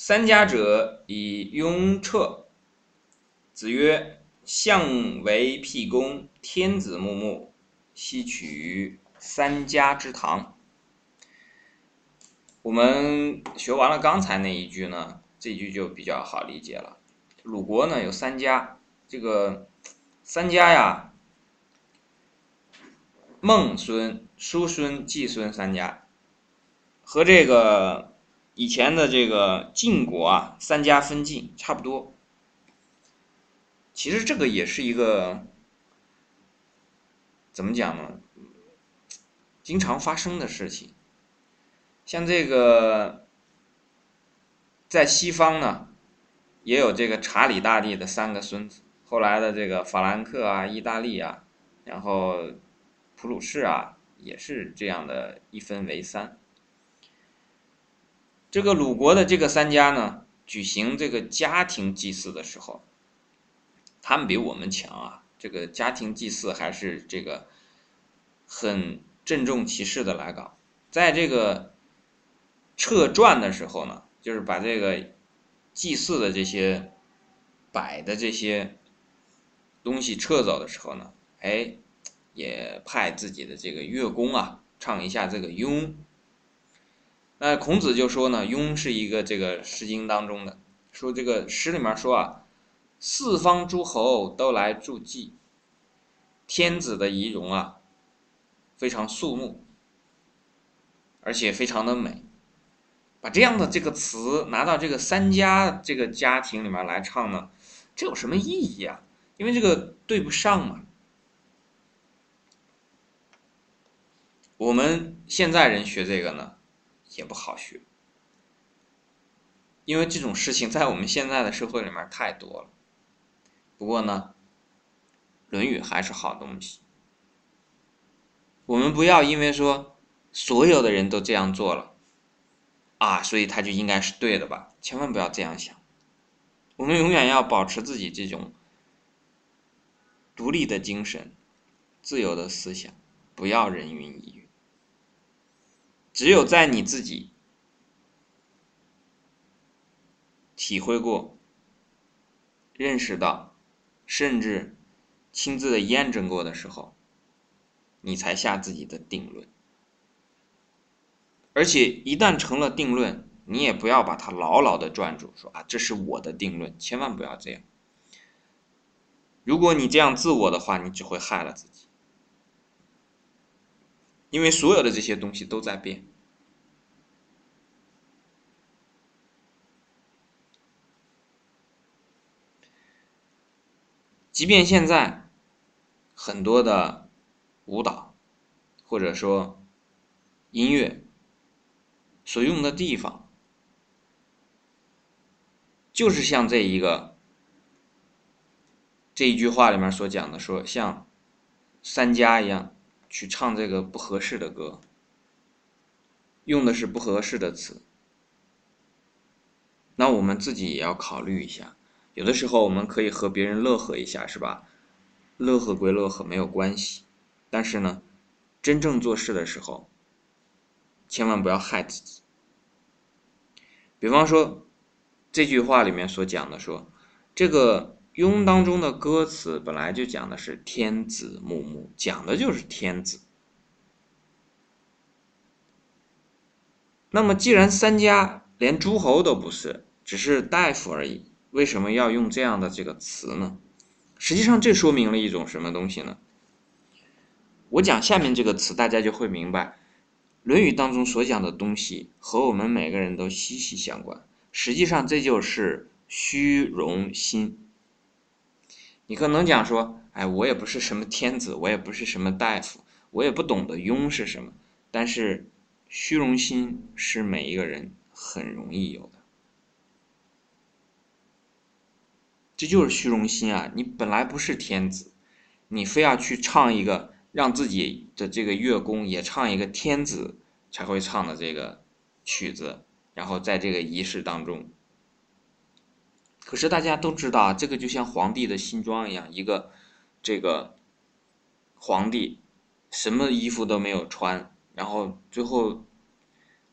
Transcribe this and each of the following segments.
三家者，以雍彻。子曰：“相为辟公，天子穆穆，悉取于三家之堂。”我们学完了刚才那一句呢，这句就比较好理解了。鲁国呢有三家，这个三家呀，孟孙、叔孙、季孙三家，和这个以前的这个晋国啊三家分晋差不多。其实这个也是一个怎么讲呢？经常发生的事情。像这个在西方呢，也有这个查理大帝的三个孙子，后来的这个法兰克啊、意大利啊，然后普鲁士啊，也是这样的一分为三。这个鲁国的这个三家呢，举行这个家庭祭祀的时候。他们比我们强啊！这个家庭祭祀还是这个很郑重其事的来搞。在这个撤传的时候呢，就是把这个祭祀的这些摆的这些东西撤走的时候呢，哎，也派自己的这个乐工啊唱一下这个雍。那孔子就说呢，雍是一个这个《诗经》当中的，说这个诗里面说啊。四方诸侯都来助祭，天子的仪容啊，非常肃穆，而且非常的美。把这样的这个词拿到这个三家这个家庭里面来唱呢，这有什么意义啊？因为这个对不上嘛。我们现在人学这个呢，也不好学，因为这种事情在我们现在的社会里面太多了。不过呢，《论语》还是好东西。我们不要因为说所有的人都这样做了，啊，所以他就应该是对的吧？千万不要这样想。我们永远要保持自己这种独立的精神、自由的思想，不要人云亦云。只有在你自己体会过、认识到。甚至亲自的验证过的时候，你才下自己的定论。而且一旦成了定论，你也不要把它牢牢的攥住，说啊，这是我的定论，千万不要这样。如果你这样自我的话，你只会害了自己，因为所有的这些东西都在变。即便现在很多的舞蹈，或者说音乐所用的地方，就是像这一个这一句话里面所讲的，说像三家一样去唱这个不合适的歌，用的是不合适的词，那我们自己也要考虑一下。有的时候我们可以和别人乐呵一下，是吧？乐呵归乐呵，没有关系。但是呢，真正做事的时候，千万不要害自己。比方说，这句话里面所讲的说，这个《庸》当中的歌词本来就讲的是天子暮暮，讲的就是天子。那么既然三家连诸侯都不是，只是大夫而已。为什么要用这样的这个词呢？实际上，这说明了一种什么东西呢？我讲下面这个词，大家就会明白，《论语》当中所讲的东西和我们每个人都息息相关。实际上，这就是虚荣心。你可能讲说，哎，我也不是什么天子，我也不是什么大夫，我也不懂得庸是什么。但是，虚荣心是每一个人很容易有的。这就是虚荣心啊！你本来不是天子，你非要去唱一个让自己的这个乐工也唱一个天子才会唱的这个曲子，然后在这个仪式当中。可是大家都知道，这个就像皇帝的新装一样，一个这个皇帝什么衣服都没有穿，然后最后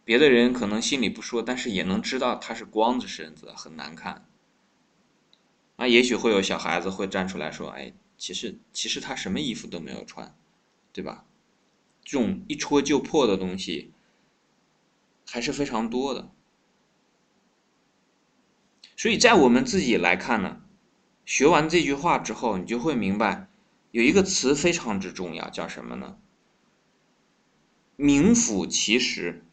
别的人可能心里不说，但是也能知道他是光着身子，很难看。那也许会有小孩子会站出来说：“哎，其实其实他什么衣服都没有穿，对吧？”这种一戳就破的东西还是非常多的。所以在我们自己来看呢，学完这句话之后，你就会明白，有一个词非常之重要，叫什么呢？名副其实。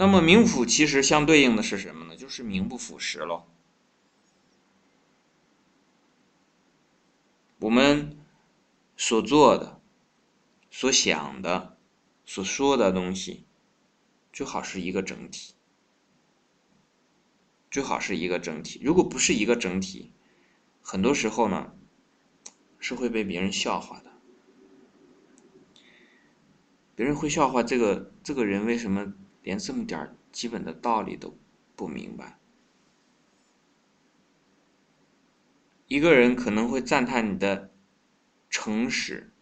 那么名副其实相对应的是什么呢？就是名不副实喽。我们所做的、所想的、所说的东西，最好是一个整体。最好是一个整体。如果不是一个整体，很多时候呢，是会被别人笑话的。别人会笑话这个这个人为什么连这么点基本的道理都不明白。一个人可能会赞叹你的诚实，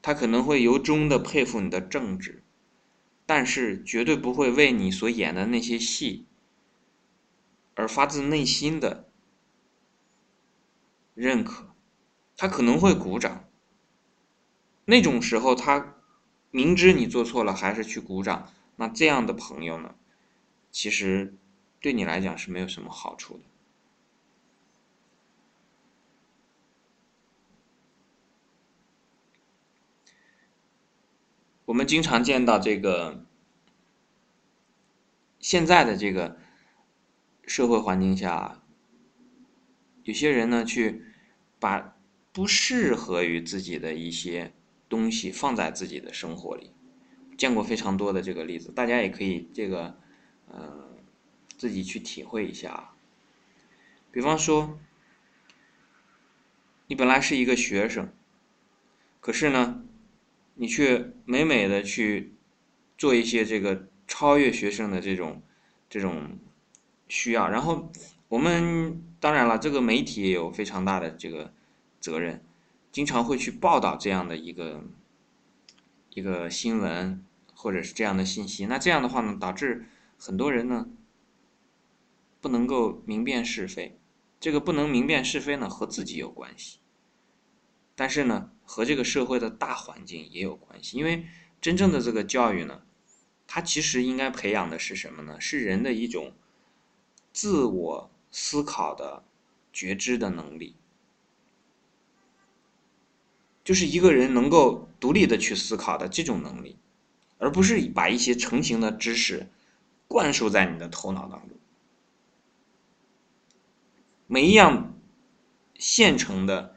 他可能会由衷的佩服你的正直，但是绝对不会为你所演的那些戏而发自内心的认可。他可能会鼓掌，那种时候他明知你做错了还是去鼓掌，那这样的朋友呢，其实对你来讲是没有什么好处的。我们经常见到这个现在的这个社会环境下，有些人呢去把不适合于自己的一些东西放在自己的生活里，见过非常多的这个例子，大家也可以这个呃自己去体会一下。比方说，你本来是一个学生，可是呢。你却美美的去做一些这个超越学生的这种这种需要，然后我们当然了，这个媒体也有非常大的这个责任，经常会去报道这样的一个一个新闻或者是这样的信息。那这样的话呢，导致很多人呢不能够明辨是非。这个不能明辨是非呢，和自己有关系。但是呢，和这个社会的大环境也有关系，因为真正的这个教育呢，它其实应该培养的是什么呢？是人的一种自我思考的觉知的能力，就是一个人能够独立的去思考的这种能力，而不是把一些成型的知识灌输在你的头脑当中，每一样现成的。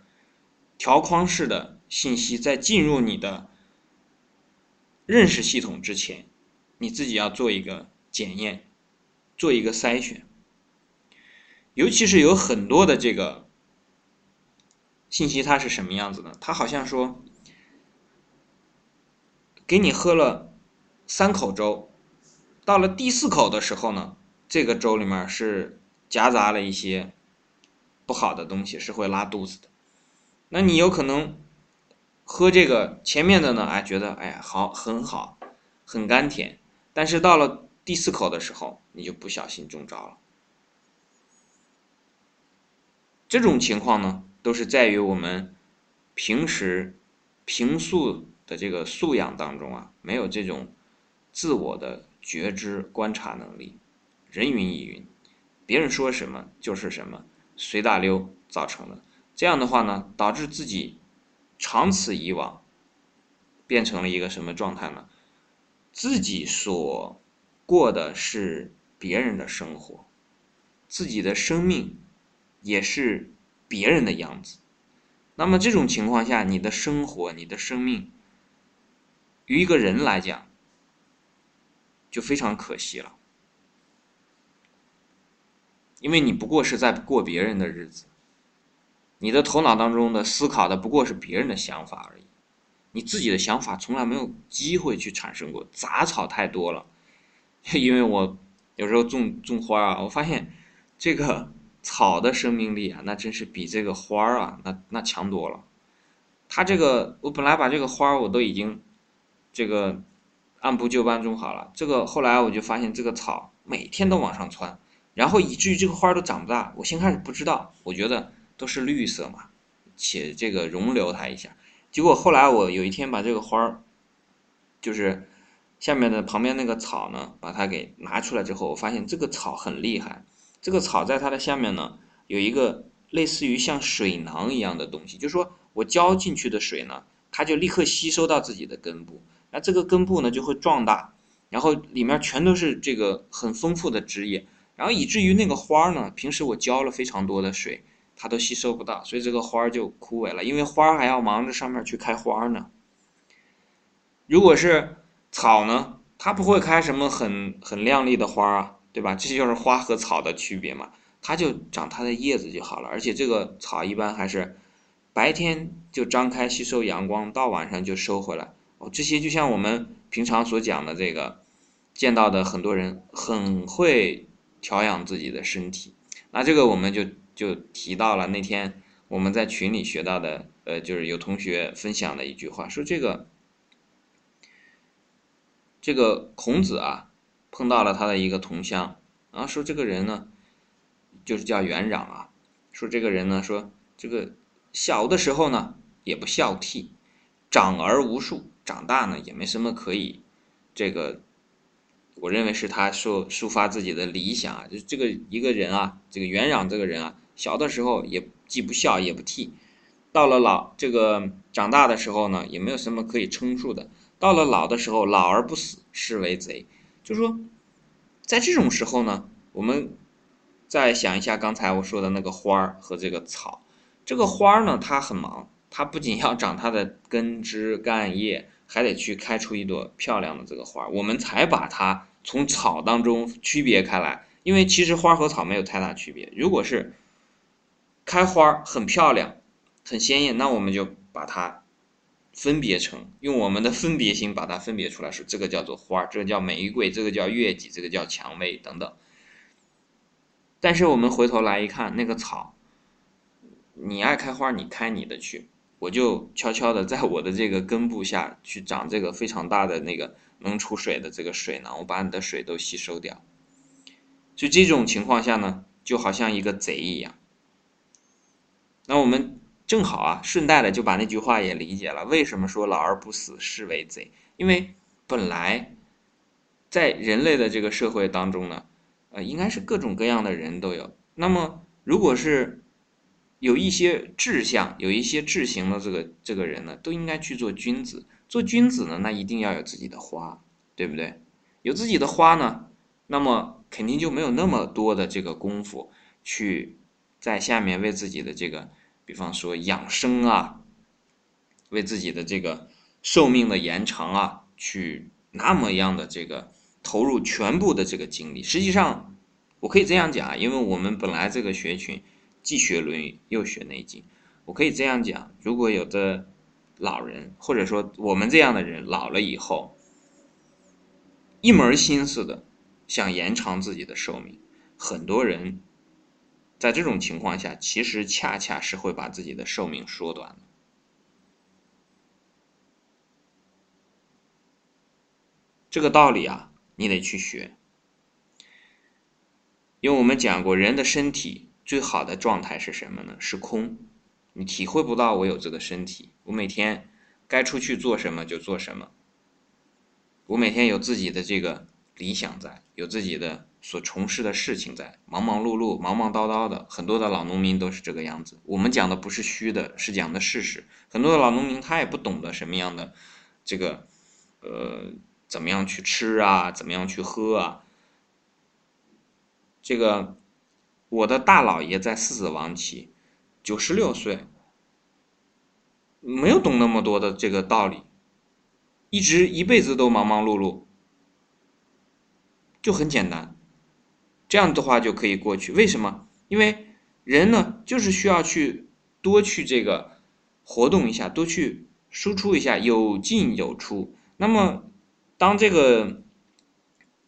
条框式的信息在进入你的认识系统之前，你自己要做一个检验，做一个筛选。尤其是有很多的这个信息，它是什么样子的？它好像说，给你喝了三口粥，到了第四口的时候呢，这个粥里面是夹杂了一些不好的东西，是会拉肚子的。那你有可能喝这个前面的呢？哎，觉得哎呀好很好，很甘甜。但是到了第四口的时候，你就不小心中招了。这种情况呢，都是在于我们平时平素的这个素养当中啊，没有这种自我的觉知观察能力，人云亦云，别人说什么就是什么，随大溜造成的。这样的话呢，导致自己长此以往变成了一个什么状态呢？自己所过的是别人的生活，自己的生命也是别人的样子。那么这种情况下，你的生活、你的生命，于一个人来讲，就非常可惜了，因为你不过是在过别人的日子。你的头脑当中的思考的不过是别人的想法而已，你自己的想法从来没有机会去产生过。杂草太多了，因为我有时候种种花啊，我发现这个草的生命力啊，那真是比这个花儿啊，那那强多了。它这个我本来把这个花儿我都已经这个按部就班种好了。这个后来我就发现这个草每天都往上窜，然后以至于这个花都长不大。我先开始不知道，我觉得都是绿色嘛，且这个容留它一下。结果后来我有一天把这个花儿，就是下面的旁边那个草呢，把它给拿出来之后，我发现这个草很厉害。这个草在它的下面呢，有一个类似于像水囊一样的东西，就是说我浇进去的水呢，它就立刻吸收到自己的根部，那这个根部呢就会壮大，然后里面全都是这个很丰富的汁液，然后以至于那个花呢，平时我浇了非常多的水。它都吸收不到，所以这个花就枯萎了。因为花还要忙着上面去开花呢。如果是草呢，它不会开什么很很亮丽的花啊，对吧？这就是花和草的区别嘛。它就长它的叶子就好了，而且这个草一般还是白天就张开吸收阳光，到晚上就收回来。哦，这些就像我们平常所讲的这个，见到的很多人很会调养自己的身体。那这个我们就。就提到了那天我们在群里学到的，呃，就是有同学分享的一句话，说这个这个孔子啊碰到了他的一个同乡，然后说这个人呢就是叫元壤啊，说这个人呢说这个小的时候呢也不孝悌，长而无术，长大呢也没什么可以这个。我认为是他说抒发自己的理想啊，就这个一个人啊，这个元壤这个人啊，小的时候也既不孝也不悌，到了老这个长大的时候呢，也没有什么可以称述的。到了老的时候，老而不死，是为贼。就说，在这种时候呢，我们再想一下刚才我说的那个花儿和这个草，这个花儿呢，它很忙，它不仅要长它的根枝干叶。还得去开出一朵漂亮的这个花，我们才把它从草当中区别开来。因为其实花和草没有太大区别。如果是开花很漂亮、很鲜艳，那我们就把它分别成，用我们的分别心把它分别出来，说这个叫做花，这个叫玫瑰，这个叫月季，这个叫蔷薇等等。但是我们回头来一看，那个草，你爱开花，你开你的去。我就悄悄的在我的这个根部下去长这个非常大的那个能储水的这个水囊，我把你的水都吸收掉。就这种情况下呢，就好像一个贼一样。那我们正好啊，顺带的就把那句话也理解了。为什么说老而不死是为贼？因为本来在人类的这个社会当中呢，呃，应该是各种各样的人都有。那么如果是有一些志向、有一些志行的这个这个人呢，都应该去做君子。做君子呢，那一定要有自己的花，对不对？有自己的花呢，那么肯定就没有那么多的这个功夫去在下面为自己的这个，比方说养生啊，为自己的这个寿命的延长啊，去那么样的这个投入全部的这个精力。实际上，我可以这样讲，因为我们本来这个学群。既学《论语》又学《内经》，我可以这样讲：如果有的老人，或者说我们这样的人老了以后，一门心思的想延长自己的寿命，很多人在这种情况下，其实恰恰是会把自己的寿命缩短。这个道理啊，你得去学，因为我们讲过，人的身体。最好的状态是什么呢？是空，你体会不到我有这个身体，我每天该出去做什么就做什么，我每天有自己的这个理想在，有自己的所从事的事情在，忙忙碌碌、忙忙叨叨的，很多的老农民都是这个样子。我们讲的不是虚的，是讲的事实。很多的老农民他也不懂得什么样的这个，呃，怎么样去吃啊，怎么样去喝啊，这个。我的大老爷在四子王旗，九十六岁，没有懂那么多的这个道理，一直一辈子都忙忙碌碌，就很简单，这样的话就可以过去。为什么？因为人呢，就是需要去多去这个活动一下，多去输出一下，有进有出。那么，当这个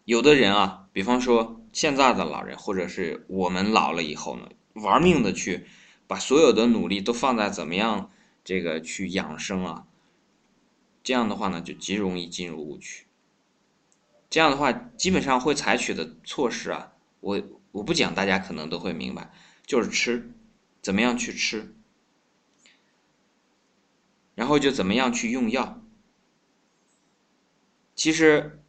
有的人啊，比方说。现在的老人，或者是我们老了以后呢，玩命的去把所有的努力都放在怎么样这个去养生啊，这样的话呢，就极容易进入误区。这样的话，基本上会采取的措施啊，我我不讲，大家可能都会明白，就是吃，怎么样去吃，然后就怎么样去用药。其实，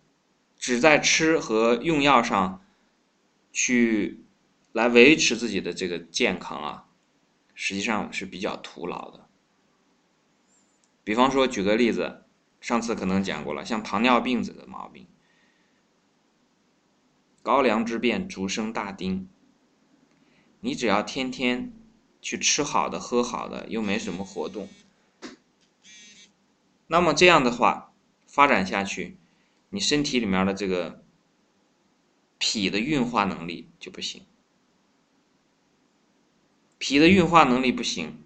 只在吃和用药上去来维持自己的这个健康啊，实际上是比较徒劳的。比方说，举个例子，上次可能讲过了，像糖尿病这个毛病。高粱之变，竹生大丁。你只要天天去吃好的、喝好的，又没什么活动，那么这样的话发展下去，你身体里面的这个脾的运化能力就不行。脾的运化能力不行，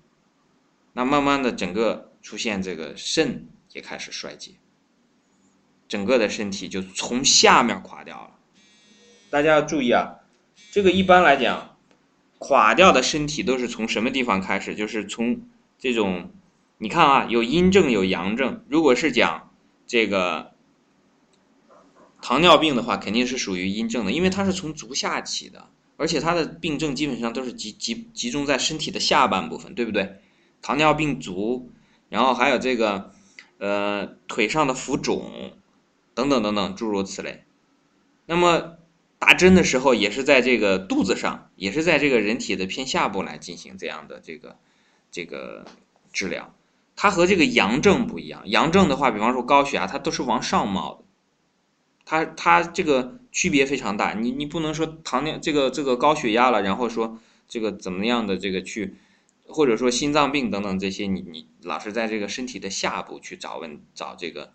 那慢慢的整个出现这个肾也开始衰竭，整个的身体就从下面垮掉了。大家要注意啊，这个一般来讲，垮掉的身体都是从什么地方开始？就是从这种，你看啊，有阴症有阳症。如果是讲这个糖尿病的话，肯定是属于阴症的，因为它是从足下起的，而且它的病症基本上都是集集集中在身体的下半部分，对不对？糖尿病足，然后还有这个呃腿上的浮肿等等等等诸如此类，那么。打针的时候也是在这个肚子上，也是在这个人体的偏下部来进行这样的这个这个治疗。它和这个阳症不一样，阳症的话，比方说高血压，它都是往上冒的，它它这个区别非常大。你你不能说糖尿这个这个高血压了，然后说这个怎么样的这个去，或者说心脏病等等这些，你你老是在这个身体的下部去找问找这个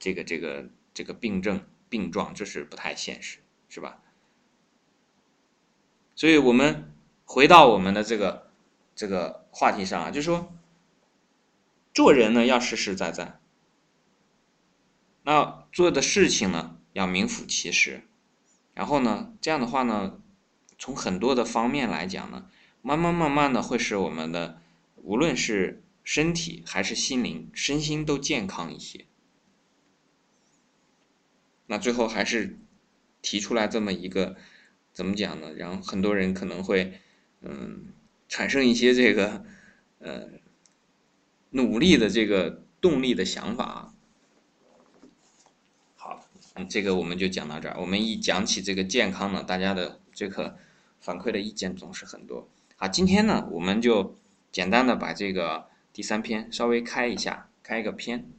这个这个这个病症病状，这是不太现实。是吧？所以我们回到我们的这个这个话题上啊，就是说，做人呢要实实在在，那做的事情呢要名副其实，然后呢，这样的话呢，从很多的方面来讲呢，慢慢慢慢的会使我们的无论是身体还是心灵，身心都健康一些。那最后还是。提出来这么一个，怎么讲呢？然后很多人可能会，嗯，产生一些这个，呃，努力的这个动力的想法。好，这个我们就讲到这儿。我们一讲起这个健康呢，大家的这个反馈的意见总是很多。好，今天呢，我们就简单的把这个第三篇稍微开一下，开一个篇。